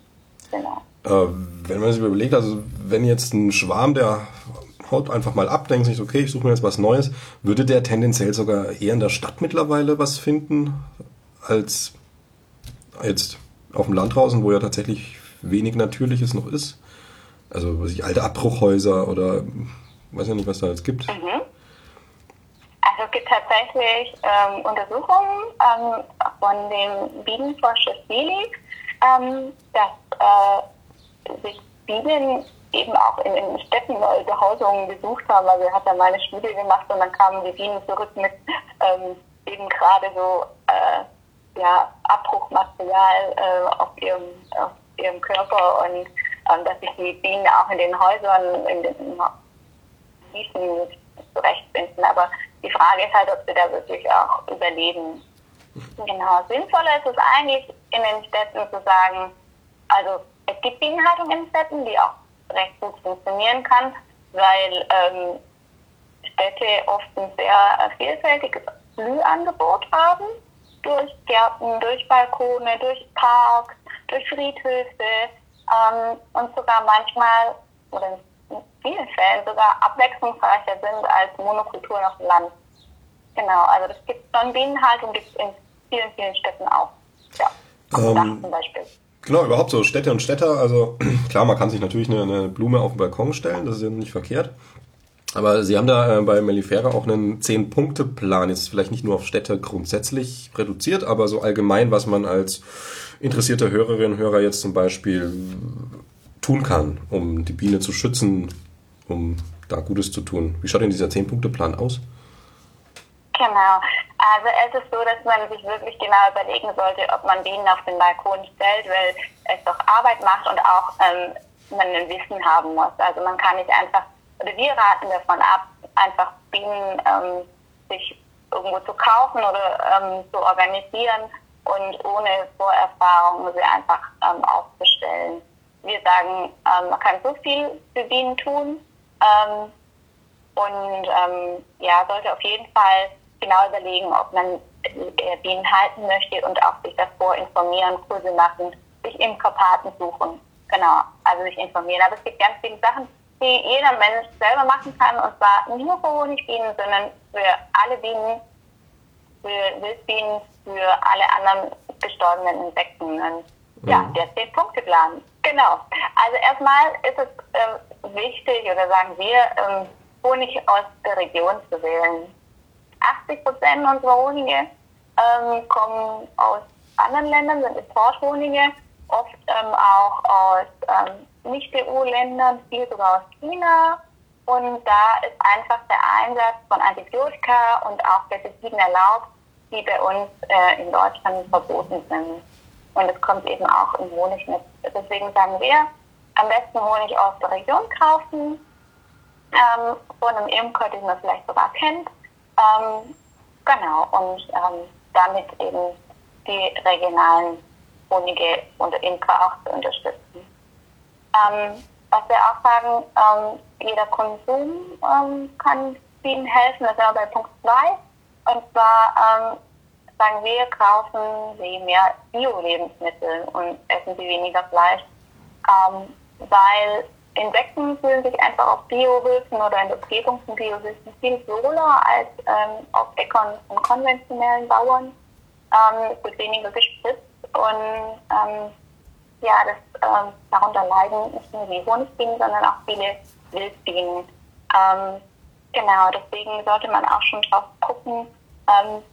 Genau. Äh, wenn man sich überlegt, also wenn jetzt ein Schwarm, der haut einfach mal ab, denkt sich, okay, ich suche mir jetzt was Neues, würde der tendenziell sogar eher in der Stadt mittlerweile was finden, als jetzt auf dem Land draußen, wo ja tatsächlich wenig Natürliches noch ist. Also was ich, alte Abbruchhäuser oder weiß ja nicht, was da jetzt gibt. Mhm. Also es gibt tatsächlich ähm, Untersuchungen ähm, von dem Bienenforscher Seelig, ähm, dass äh, sich Bienen eben auch in, in Städten neue Behausungen besucht haben. Also er hat da mal eine Studie gemacht und dann kamen die Bienen zurück mit ähm, eben gerade so äh, ja, Abbruchmaterial äh, auf, ihrem, auf ihrem Körper und dass sich die Bienen auch in den Häusern, in den Wiesen zurechtfinden. Aber die Frage ist halt, ob sie da wirklich auch überleben. Genau, sinnvoller ist es eigentlich in den Städten zu sagen, also es gibt Bienenhaltung in Städten, die auch recht gut funktionieren kann, weil ähm, Städte oft ein sehr vielfältiges Blühangebot haben durch Gärten, durch Balkone, durch Parks, durch Friedhöfe ähm, und sogar manchmal oder in vielen Fällen sogar abwechslungsreicher sind als Monokulturen auf dem Land. Genau, also das gibt schon Bienenhaltung gibt es in vielen, vielen Städten auch. Ja, ähm, zum Beispiel. Genau, überhaupt so Städte und Städter. Also klar, man kann sich natürlich eine, eine Blume auf den Balkon stellen, das ist ja nicht verkehrt. Aber Sie haben da äh, bei Mellifera auch einen Zehn-Punkte-Plan, jetzt vielleicht nicht nur auf Städte grundsätzlich reduziert, aber so allgemein, was man als interessierter Hörerin und Hörer jetzt zum Beispiel tun kann, um die Biene zu schützen, um da Gutes zu tun. Wie schaut denn dieser Zehn-Punkte-Plan aus? Genau. Also es ist so, dass man sich wirklich genau überlegen sollte, ob man Bienen auf den Balkon stellt, weil es doch Arbeit macht und auch ähm, man ein Wissen haben muss. Also man kann nicht einfach oder wir raten davon ab, einfach Bienen ähm, sich irgendwo zu kaufen oder ähm, zu organisieren und ohne Vorerfahrung sie einfach ähm, aufzustellen. Wir sagen, ähm, man kann so viel für Bienen tun ähm, und ähm, ja, sollte auf jeden Fall genau überlegen, ob man äh, Bienen halten möchte und auch sich davor informieren, Kurse machen, sich Imkerpaten suchen. Genau, also sich informieren. Aber es gibt ganz viele Sachen, die jeder Mensch selber machen kann und zwar nicht nur für Honigbienen, sondern für alle Bienen, für Wildbienen, für alle anderen gestorbenen Insekten. Und ja, mhm. der Zehn-Punkte-Plan. Genau. Also erstmal ist es äh, wichtig, oder sagen wir, ähm, Honig aus der Region zu wählen. 80 Prozent unserer Honige ähm, kommen aus anderen Ländern, sind Importhonige, oft ähm, auch aus ähm, Nicht-EU-Ländern, viel sogar aus China. Und da ist einfach der Einsatz von Antibiotika und auch Pestiziden erlaubt, die bei uns äh, in Deutschland verboten sind. Und es kommt eben auch im Honig mit. Deswegen sagen wir, am besten Honig aus der Region kaufen, ähm, von einem Imker, den man vielleicht sogar kennt. Ähm, genau, und ähm, damit eben die regionalen Honige und Imker auch zu unterstützen. Ähm, was wir auch sagen, ähm, jeder Konsum ähm, kann vielen helfen, das ist bei Punkt 2. Und zwar ähm, sagen wir, kaufen Sie mehr Bio-Lebensmittel und essen Sie weniger Fleisch, ähm, weil Insekten fühlen sich einfach auf Biohöfen oder in der Umgebung von Biohöfen viel wohler als ähm, auf Äckern von konventionellen Bauern. Ähm, es wird weniger gespritzt und ja, das, ähm, darunter leiden nicht nur die Honigbienen, sondern auch viele Wildbienen. Ähm, genau, deswegen sollte man auch schon drauf gucken, ähm,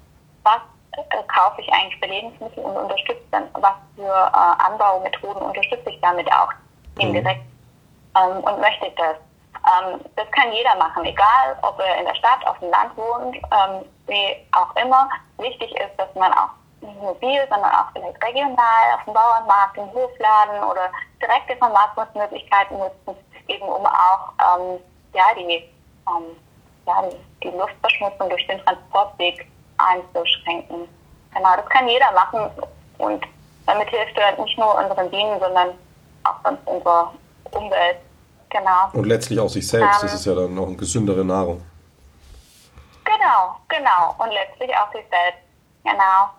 was äh, kaufe ich eigentlich für Lebensmittel und unterstütze dann, was für äh, Anbaumethoden unterstütze ich damit auch indirekt mhm. ähm, und möchte das. Ähm, das kann jeder machen, egal ob er in der Stadt, auf dem Land wohnt, ähm, wie auch immer. Wichtig ist, dass man auch bio, sondern auch vielleicht regional auf dem Bauernmarkt, im Hofladen oder direkte Vermarktungsmöglichkeiten nutzen, eben um auch ähm, ja, die, ähm, ja, die, die Luftverschmutzung durch den Transportweg einzuschränken. Genau, das kann jeder machen und damit hilft er nicht nur unseren Bienen, sondern auch sonst unserer Umwelt. Genau. Und letztlich auch sich selbst, ähm, das ist ja dann noch eine gesündere Nahrung. Genau, genau. Und letztlich auch sich selbst. Genau.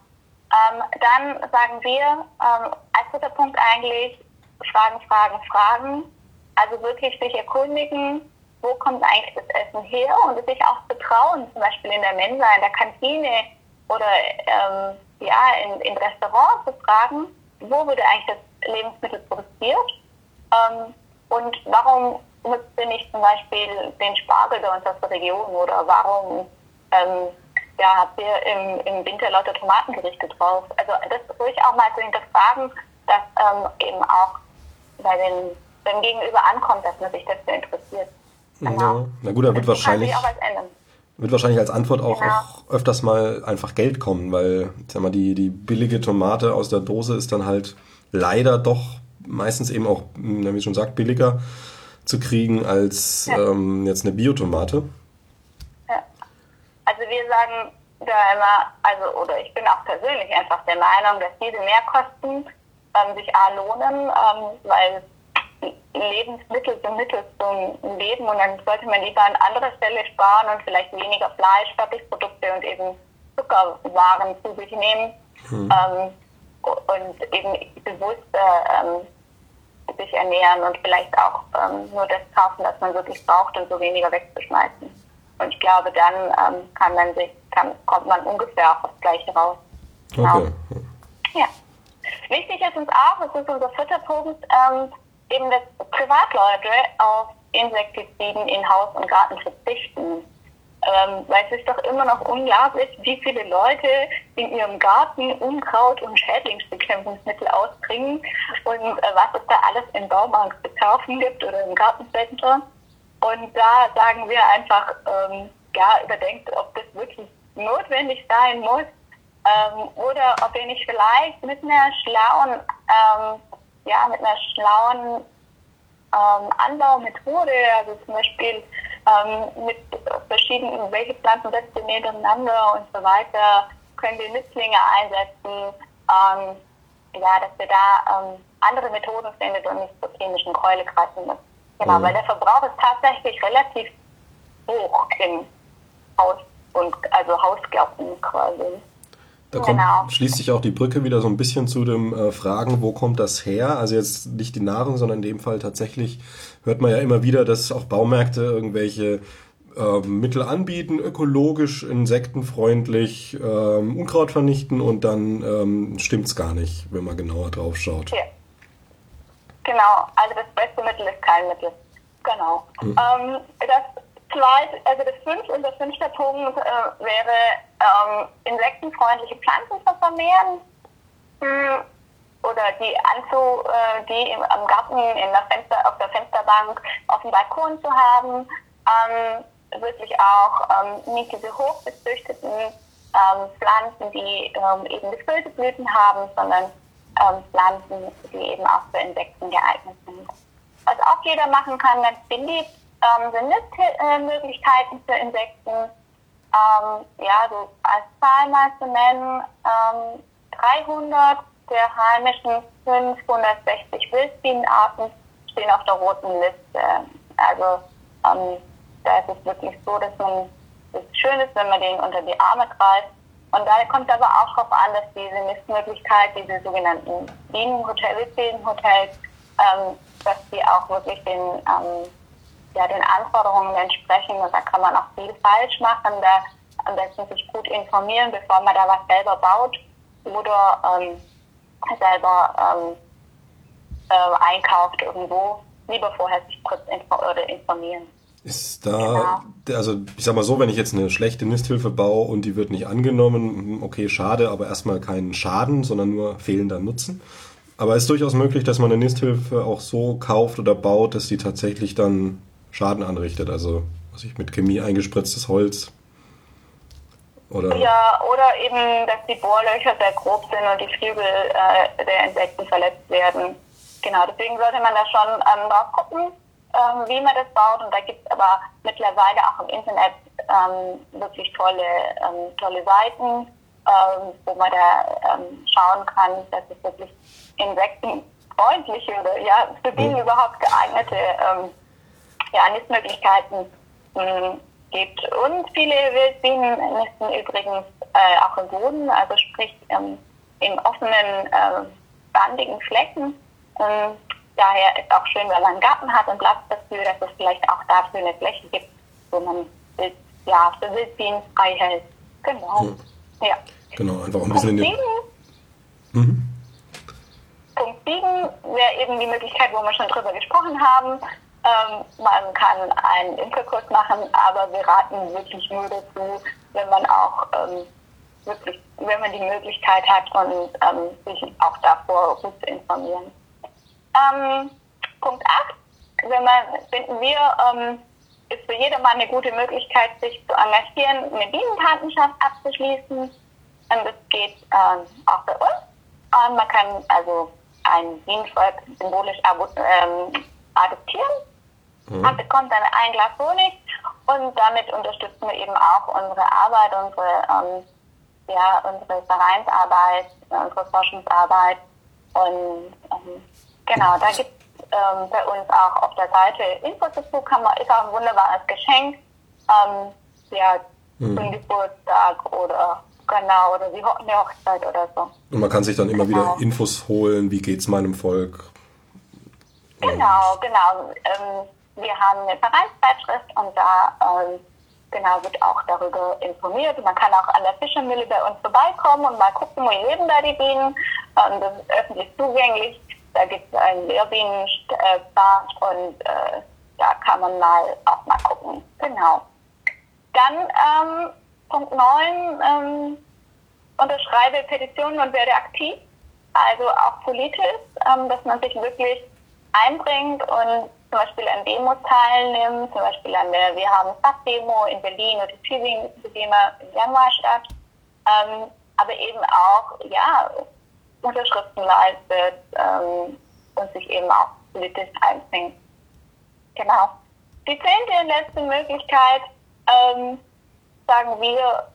Ähm, dann sagen wir ähm, als dritter Punkt eigentlich Fragen, Fragen, Fragen. Also wirklich sich erkundigen, wo kommt eigentlich das Essen her? Und sich auch betrauen, zum Beispiel in der Mensa, in der Kantine oder ähm, ja, in, in Restaurants zu fragen, wo wurde eigentlich das Lebensmittel produziert? Ähm, und warum nutzt ihr nicht zum Beispiel den Spargel bei uns aus der Region? Oder warum ähm, ja, habt ihr im, im Winter lauter Tomatengerichte drauf? Also das ruhig auch mal zu hinterfragen, dass ähm, eben auch bei den, beim Gegenüber ankommt, dass man sich dafür interessiert. Genau. Na gut, da wird wahrscheinlich, wird wahrscheinlich als Antwort auch, genau. auch öfters mal einfach Geld kommen, weil sag mal, die, die billige Tomate aus der Dose ist dann halt leider doch meistens eben auch, wie ich schon sagt, billiger zu kriegen als ja. ähm, jetzt eine Biotomate. Wir sagen da immer, also oder ich bin auch persönlich einfach der Meinung, dass diese Mehrkosten ähm, sich A lohnen, ähm, weil Lebensmittel sind Mittel zum Leben und dann sollte man lieber an anderer Stelle sparen und vielleicht weniger Fleisch, Fertigprodukte und eben Zuckerwaren zu sich nehmen hm. ähm, und eben bewusst ähm, sich ernähren und vielleicht auch ähm, nur das kaufen, was man wirklich braucht und so weniger wegzuschmeißen. Und ich glaube, dann ähm, kann man sich, kann, kommt man ungefähr auf das Gleiche raus. Genau. Okay. Ja. Wichtig ist uns auch, das ist unser vierter Punkt, ähm, eben, dass Privatleute auf Insektiziden in Haus und Garten verzichten. Ähm, weil es ist doch immer noch unglaublich, wie viele Leute in ihrem Garten Unkraut- und Schädlingsbekämpfungsmittel ausbringen und äh, was es da alles im Baumarkt zu kaufen gibt oder im Gartencenter. Und da sagen wir einfach, ähm, ja, überdenkt, ob das wirklich notwendig sein muss ähm, oder ob ihr nicht vielleicht mit einer schlauen ähm, ja, mit einer schlauen ähm, Anbaumethode, also zum Beispiel ähm, mit verschiedenen, welche Pflanzen setzen wir nebeneinander und so weiter, können wir Nützlinge einsetzen, ähm, ja, dass wir da andere Methoden findet und nicht zur chemischen Keule greifen müssen. Genau, mhm. weil der Verbrauch ist tatsächlich relativ hoch in Haus und also Hausgärten quasi. Da kommt, genau. schließt sich auch die Brücke wieder so ein bisschen zu dem äh, Fragen, wo kommt das her? Also jetzt nicht die Nahrung, sondern in dem Fall tatsächlich hört man ja immer wieder, dass auch Baumärkte irgendwelche äh, Mittel anbieten, ökologisch, insektenfreundlich, ähm, Unkraut vernichten und dann ähm, stimmt's gar nicht, wenn man genauer drauf schaut. Ja. Genau, also das beste Mittel ist kein Mittel. Genau. Mhm. Ähm, das zweite, also das fünfte und der fünfte Punkt äh, wäre ähm, insektenfreundliche Pflanzen zu vermehren hm, oder die anzu, äh, die im, am Garten in der Fenster, auf der Fensterbank auf dem Balkon zu haben. Ähm, wirklich auch ähm, nicht diese hochbezüchteten ähm, Pflanzen, die ähm, eben gefüllte Blüten haben, sondern ähm, Pflanzen, die eben auch für Insekten geeignet sind. Was auch jeder machen kann, ganz billig, ähm, sind Nistmöglichkeiten für Insekten. Ähm, ja, so als Zahl mal zu nennen, 300 der heimischen 560 Wildbienenarten stehen auf der roten Liste. Also ähm, da ist es wirklich so, dass man es schön ist, wenn man den unter die Arme greift und da kommt aber auch darauf an, dass diese Nistmöglichkeit, diese sogenannten Bienenhotels, Bienenhotels, ähm, dass die auch wirklich den, ähm, ja, den Anforderungen entsprechen. Und da kann man auch viel falsch machen. Da am besten sich gut informieren, bevor man da was selber baut oder ähm, selber ähm, äh, einkauft irgendwo. Lieber vorher sich kurz informieren. Ist da, genau. also ich sag mal so, wenn ich jetzt eine schlechte Nisthilfe baue und die wird nicht angenommen, hm, okay, schade, aber erstmal keinen Schaden, sondern nur fehlender Nutzen. Aber es ist durchaus möglich, dass man eine Nisthilfe auch so kauft oder baut, dass die tatsächlich dann Schaden anrichtet. Also, was ich mit Chemie eingespritztes Holz. Oder ja, oder eben, dass die Bohrlöcher sehr grob sind und die Flügel äh, der Insekten verletzt werden. Genau, deswegen sollte man da schon ähm, drauf gucken ähm, wie man das baut. Und da gibt es aber mittlerweile auch im Internet ähm, wirklich tolle, ähm, tolle Seiten, ähm, wo man da ähm, schauen kann, dass es wirklich insektenfreundliche oder ja, für Bienen überhaupt geeignete ähm, ja, Nistmöglichkeiten ähm, gibt. Und viele Wildbienen nisten übrigens äh, auch im Boden, also sprich in offenen, äh, bandigen Flächen. Daher ist auch schön, wenn man einen Garten hat und Platz dafür, dass es vielleicht auch dafür eine Fläche gibt, wo man Wild, ja, für Wildbienen frei hält. Genau. Hm. Ja. Genau, einfach ein bisschen in den... Mhm. Punkt 7 wäre eben die Möglichkeit, wo wir schon drüber gesprochen haben. Ähm, man kann einen Imkerkurs machen, aber wir raten wirklich nur dazu, wenn man auch ähm, wirklich, wenn man die Möglichkeit hat und ähm, sich auch davor gut zu informieren. Ähm, Punkt 8, wenn man, finden wir, ähm, ist für jedermann eine gute Möglichkeit, sich zu engagieren, eine Bienenpatenschaft abzuschließen. Und das geht ähm, auch bei uns. Und man kann also ein Bienenvolk symbolisch ähm, adoptieren. Mhm. Man bekommt dann ein Glas Honig und damit unterstützen wir eben auch unsere Arbeit, unsere, ähm, ja, unsere Vereinsarbeit, unsere Forschungsarbeit und ähm, Genau, da gibt es ähm, bei uns auch auf der Seite Infos dazu, kann man, ist auch ein wunderbares Geschenk. Ähm, ja, mhm. zum Geburtstag oder genau, oder wie eine Hochzeit oder so. Und man kann sich dann immer genau. wieder Infos holen, wie geht es meinem Volk. Genau, genau. Ähm, wir haben eine Vereinszeitschrift und da ähm, genau wird auch darüber informiert. Man kann auch an der Fischermühle bei uns vorbeikommen und mal gucken, wie leben da die Bienen. Ähm, das ist öffentlich zugänglich. Da gibt es einen Lehrbienenbad und äh, da kann man mal auch mal gucken. Genau. Dann ähm, Punkt 9, ähm, unterschreibe Petitionen und werde aktiv. Also auch politisch, ähm, dass man sich wirklich einbringt und zum Beispiel an Demos teilnimmt, zum Beispiel an der Wir haben Stadtdemo in Berlin oder Tübingen ist immer im Januar statt. Ähm, aber eben auch, ja, Unterschriften leistet ähm, und sich eben auch politisch einbringt. Genau. Die zehnte und letzte Möglichkeit, ähm, sagen wir,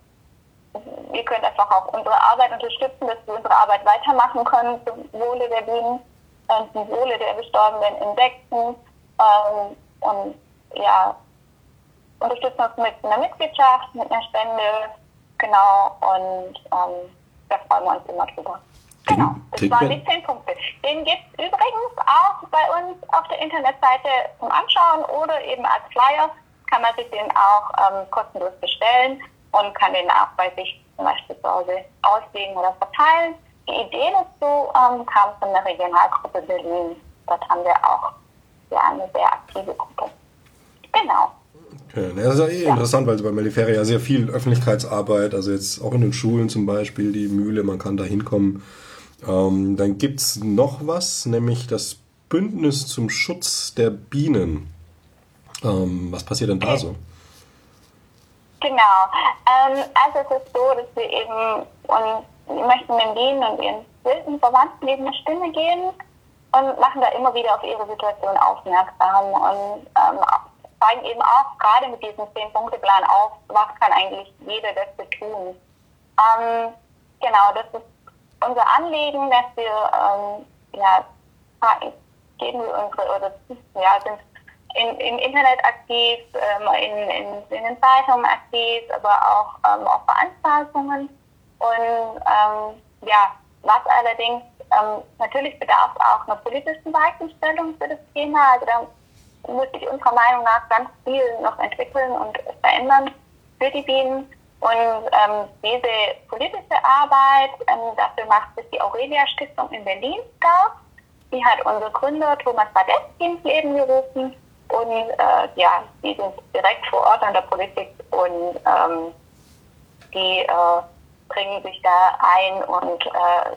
wir können einfach auch unsere Arbeit unterstützen, dass wir unsere Arbeit weitermachen können zum Wohle der Bienen und zum Wohle der bestorbenen Insekten. Ähm, und ja, unterstützen uns mit einer Mitgliedschaft, mit einer Spende, genau, und ähm, da freuen wir uns immer drüber. Genau, das waren die zehn Punkte. Den gibt es übrigens auch bei uns auf der Internetseite zum Anschauen oder eben als Flyer kann man sich den auch ähm, kostenlos bestellen und kann den auch bei sich zum Beispiel zu Hause auslegen oder verteilen. Die Idee dazu ähm, kam von der Regionalgruppe Berlin. Dort haben wir auch ja, eine sehr aktive Gruppe. Genau. Okay. das ist ja eh ja. interessant, weil bei Melifera ja sehr viel Öffentlichkeitsarbeit, also jetzt auch in den Schulen zum Beispiel, die Mühle, man kann da hinkommen. Ähm, dann gibt es noch was, nämlich das Bündnis zum Schutz der Bienen. Ähm, was passiert denn da so? Genau. Ähm, also es ist so, dass wir eben und wir möchten den Bienen und ihren wilden Verwandten eben eine Stimme geben und machen da immer wieder auf ihre Situation aufmerksam und ähm, zeigen eben auch gerade mit diesem Zehn-Punkte-Plan auf, was kann eigentlich jeder dafür tun. Ähm, genau, das ist unser Anliegen, dass wir ähm, ja, geben wir unsere oder ja, sind in, im Internet aktiv, ähm, in, in, in, den Zeitungen aktiv, aber auch ähm, auf Veranstaltungen. Und ähm, ja, was allerdings ähm, natürlich bedarf auch einer politischen Weichenstellung für das Thema. Also da muss sich unserer Meinung nach ganz viel noch entwickeln und verändern für die Bienen. Und ähm, diese politische Arbeit, ähm, dafür macht sich die Aurelia Stiftung in Berlin stark. Die hat unser Gründer Thomas Badesky ins Leben gerufen. Und äh, ja, die sind direkt vor Ort an der Politik und ähm, die äh, bringen sich da ein und äh,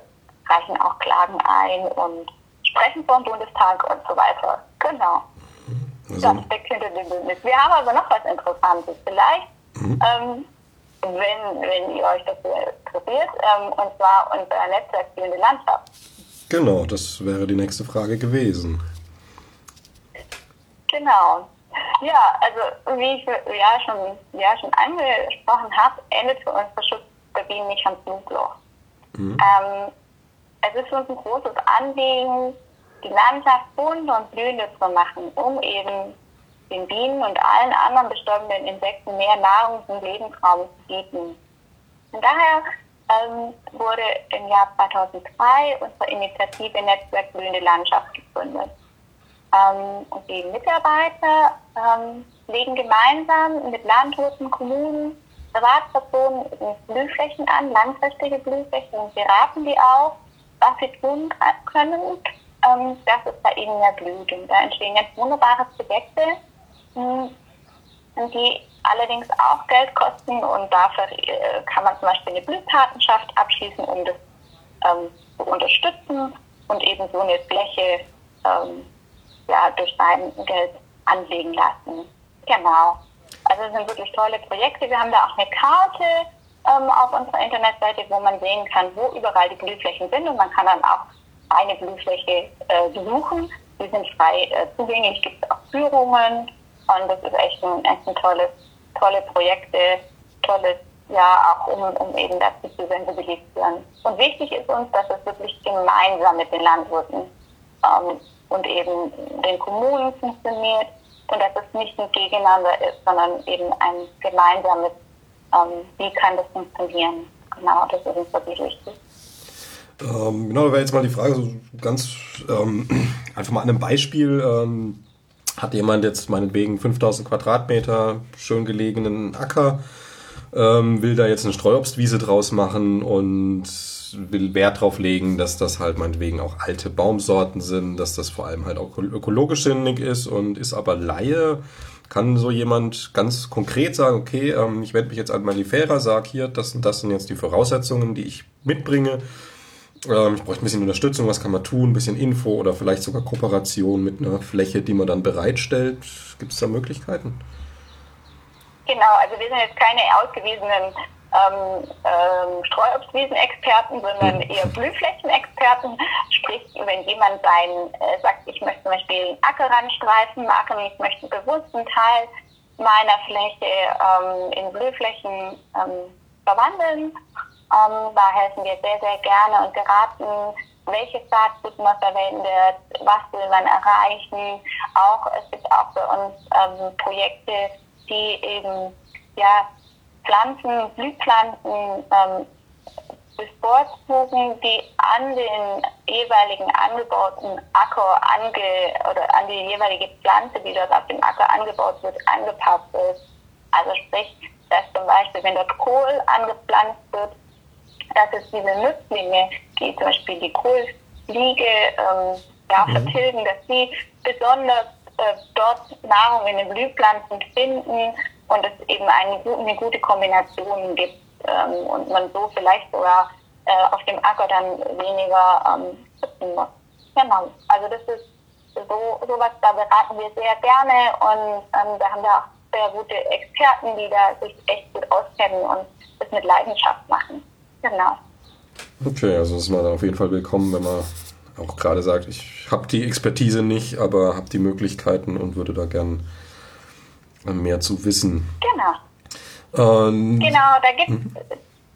reichen auch Klagen ein und sprechen vor dem Bundestag und so weiter. Genau. Also. Das steckt hinter dem Bündnis. Wir haben aber noch was Interessantes. Vielleicht, mhm. ähm, wenn, wenn ihr euch dafür interessiert, ähm, und zwar unser Netzwerk Spielende Landschaft. Genau, das wäre die nächste Frage gewesen. Genau. Ja, also wie ich ja schon, ja, schon angesprochen habe, endet für uns der Schutz der Bienen nicht am Flugloch. Mhm. Ähm, es ist uns ein großes Anliegen, die Landschaft bunt und blühend zu machen, um eben den Bienen und allen anderen bestäubenden Insekten mehr Nahrungs- und Lebensraum zu bieten. Und daher ähm, wurde im Jahr 2003 unsere Initiative Netzwerk Blühende Landschaft gegründet. Ähm, und die Mitarbeiter ähm, legen gemeinsam mit Landwirten, Kommunen, Privatpersonen Blühflächen an, langfristige Blühflächen und beraten die auch, was sie tun können, ähm, dass es bei ihnen mehr blüht. Und da entstehen ganz wunderbare Projekte, mh, hm, die allerdings auch Geld kosten und dafür äh, kann man zum Beispiel eine Blühpatenschaft abschließen, um das ähm, zu unterstützen und eben so eine Fläche ähm, ja, durch sein Geld anlegen lassen. Genau. Also es sind wirklich tolle Projekte. Wir haben da auch eine Karte ähm, auf unserer Internetseite, wo man sehen kann, wo überall die Blühflächen sind und man kann dann auch eine Blühfläche äh, besuchen. Die sind frei äh, zugänglich, gibt es auch Führungen und das ist echt ein, echt ein tolles, tolle Projekte, tolles, ja, auch um, um eben dazu zu sensibilisieren. Und wichtig ist uns, dass es wirklich gemeinsam mit den Landwirten ähm, und eben den Kommunen funktioniert und dass es nicht ein Gegeneinander ist, sondern eben ein gemeinsames, ähm, wie kann das funktionieren. Genau, das ist uns wirklich wichtig. Ähm, genau, da wäre jetzt mal die Frage, so ganz ähm, einfach mal an einem Beispiel. Ähm, hat jemand jetzt meinetwegen 5000 Quadratmeter schön gelegenen Acker, ähm, will da jetzt eine Streuobstwiese draus machen und will Wert drauf legen, dass das halt meinetwegen auch alte Baumsorten sind, dass das vor allem halt auch ökologisch sinnig ist und ist aber Laie. Kann so jemand ganz konkret sagen, okay, ähm, ich wende mich jetzt an Malifera, sag hier, das das sind jetzt die Voraussetzungen, die ich mitbringe. Ähm, ich brauche ein bisschen Unterstützung, was kann man tun, ein bisschen Info oder vielleicht sogar Kooperation mit einer Fläche, die man dann bereitstellt. Gibt es da Möglichkeiten? Genau, also wir sind jetzt keine ausgewiesenen ähm, ähm, Streuobstwiesenexperten, sondern eher Blühflächenexperten. Sprich, wenn jemand sein, äh, sagt, ich möchte zum Beispiel einen Ackerrandstreifen machen, ich möchte einen bewussten Teil meiner Fläche ähm, in Blühflächen ähm, verwandeln, ähm, da helfen wir sehr, sehr gerne und beraten, welches Saatgut man verwendet, was will man erreichen. Auch es gibt auch für uns ähm, Projekte, die eben ja Pflanzen, Blühpflanzen ähm, bevorzugen, die an den jeweiligen angebauten Acker ange oder an die jeweilige Pflanze, die dort auf dem Acker angebaut wird, angepasst ist. Also sprich, dass zum Beispiel, wenn dort Kohl angepflanzt wird, dass es diese Nützlinge, die zum Beispiel die Kohlfliege ähm, ja, mhm. vertilgen, dass sie besonders äh, dort Nahrung in den Blühpflanzen finden und es eben eine, eine gute Kombination gibt ähm, und man so vielleicht sogar äh, auf dem Acker dann weniger ähm, muss. Genau. Also das ist so sowas, da beraten wir sehr gerne und ähm, da haben wir auch sehr gute Experten, die da sich echt gut auskennen und das mit Leidenschaft machen. Genau. Okay, also ist man auf jeden Fall willkommen, wenn man auch gerade sagt, ich habe die Expertise nicht, aber habe die Möglichkeiten und würde da gern mehr zu wissen. Genau. Ähm, genau, da gibt es mhm.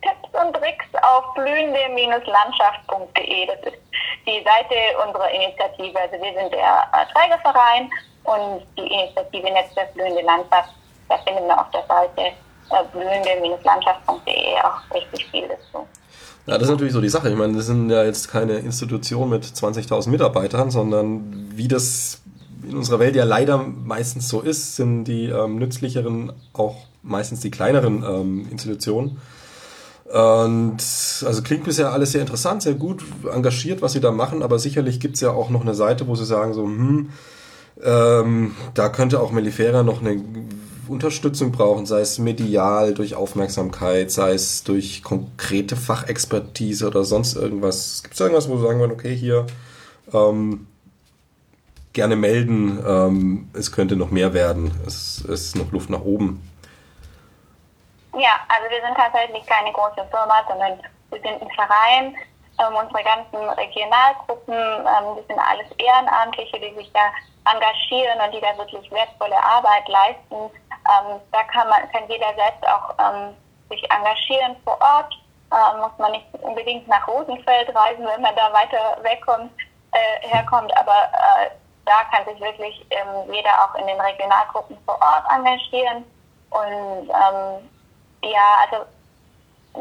Tipps und Tricks auf blühende-landschaft.de. Das ist die Seite unserer Initiative. Also wir sind der äh, Trägerverein und die Initiative Netzwerk Blühende Landschaft. Da findet man auf der Seite äh, blühende-landschaft.de auch richtig viel dazu. Ja, das ist natürlich so die Sache. Ich meine, das sind ja jetzt keine Institution mit 20.000 Mitarbeitern, sondern wie das in unserer Welt ja leider meistens so ist, sind die ähm, nützlicheren auch meistens die kleineren ähm, Institutionen. Und also klingt bisher alles sehr interessant, sehr gut engagiert, was sie da machen, aber sicherlich gibt es ja auch noch eine Seite, wo sie sagen, so, hm, ähm, da könnte auch Melifera noch eine Unterstützung brauchen, sei es medial, durch Aufmerksamkeit, sei es durch konkrete Fachexpertise oder sonst irgendwas. Gibt es irgendwas, wo sie sagen würden, okay, hier ähm, gerne melden, ähm, es könnte noch mehr werden, es ist noch Luft nach oben. Ja, also wir sind tatsächlich keine große Firma, sondern wir sind ein Verein. Ähm, unsere ganzen Regionalgruppen, ähm, das sind alles Ehrenamtliche, die sich da engagieren und die da wirklich wertvolle Arbeit leisten. Ähm, da kann man, kann jeder selbst auch ähm, sich engagieren vor Ort. Äh, muss man nicht unbedingt nach Rosenfeld reisen, wenn man da weiter wegkommt, äh, herkommt, aber äh, da kann sich wirklich ähm, jeder auch in den Regionalgruppen vor Ort engagieren. Und ähm, ja, also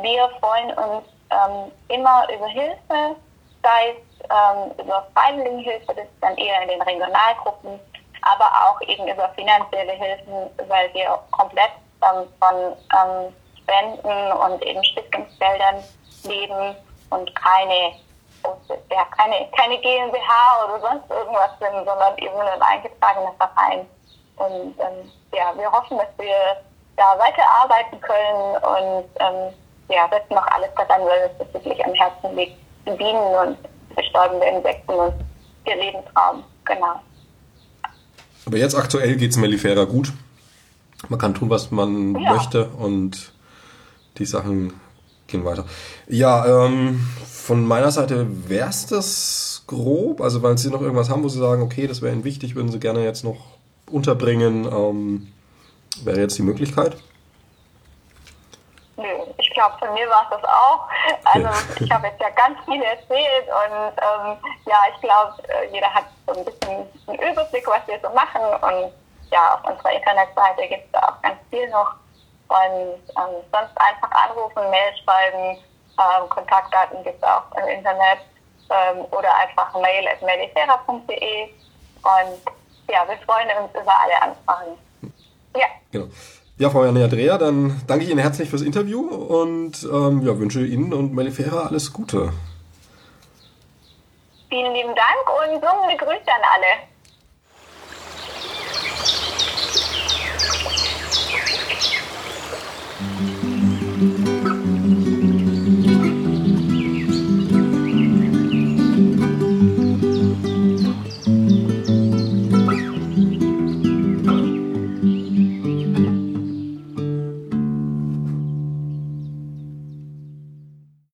wir freuen uns ähm, immer über Hilfe, sei es ähm, über Freiwilligenhilfe, das ist dann eher in den Regionalgruppen, aber auch eben über finanzielle Hilfen, weil wir komplett ähm, von ähm, Spenden und eben Stiftungsgeldern leben und keine ja, keine, keine GmbH oder sonst irgendwas sind, sondern eben ein eingetragener Verein. Und ähm, ja, wir hoffen, dass wir da weiterarbeiten können und ähm, ja, setzen noch alles daran, weil es wirklich am Herzen liegt. Bienen und bestäubende Insekten und ihr Lebensraum, genau. Aber jetzt aktuell geht es Mellifera gut. Man kann tun, was man ja. möchte und die Sachen gehen weiter. Ja, ähm, von meiner Seite wäre es das grob. Also, weil Sie noch irgendwas haben, wo Sie sagen, okay, das wäre Ihnen wichtig, würden Sie gerne jetzt noch unterbringen, ähm, wäre jetzt die Möglichkeit. Ich glaube, von mir war es das auch. Also, ich habe jetzt ja ganz viel erzählt und ähm, ja, ich glaube, äh, jeder hat so ein bisschen einen Überblick, was wir so machen und ja, auf unserer Internetseite gibt es da auch ganz viel noch. Und ähm, sonst einfach anrufen, Mail schreiben, ähm, Kontaktdaten gibt es auch im Internet ähm, oder einfach mail at. Und ja, wir freuen uns über alle Anfragen. Ja. Genau. Ja, Frau Janne Andrea, dann danke ich Ihnen herzlich fürs Interview und ähm, ja, wünsche Ihnen und Melifera alles Gute. Vielen lieben Dank und sungende Grüße an alle.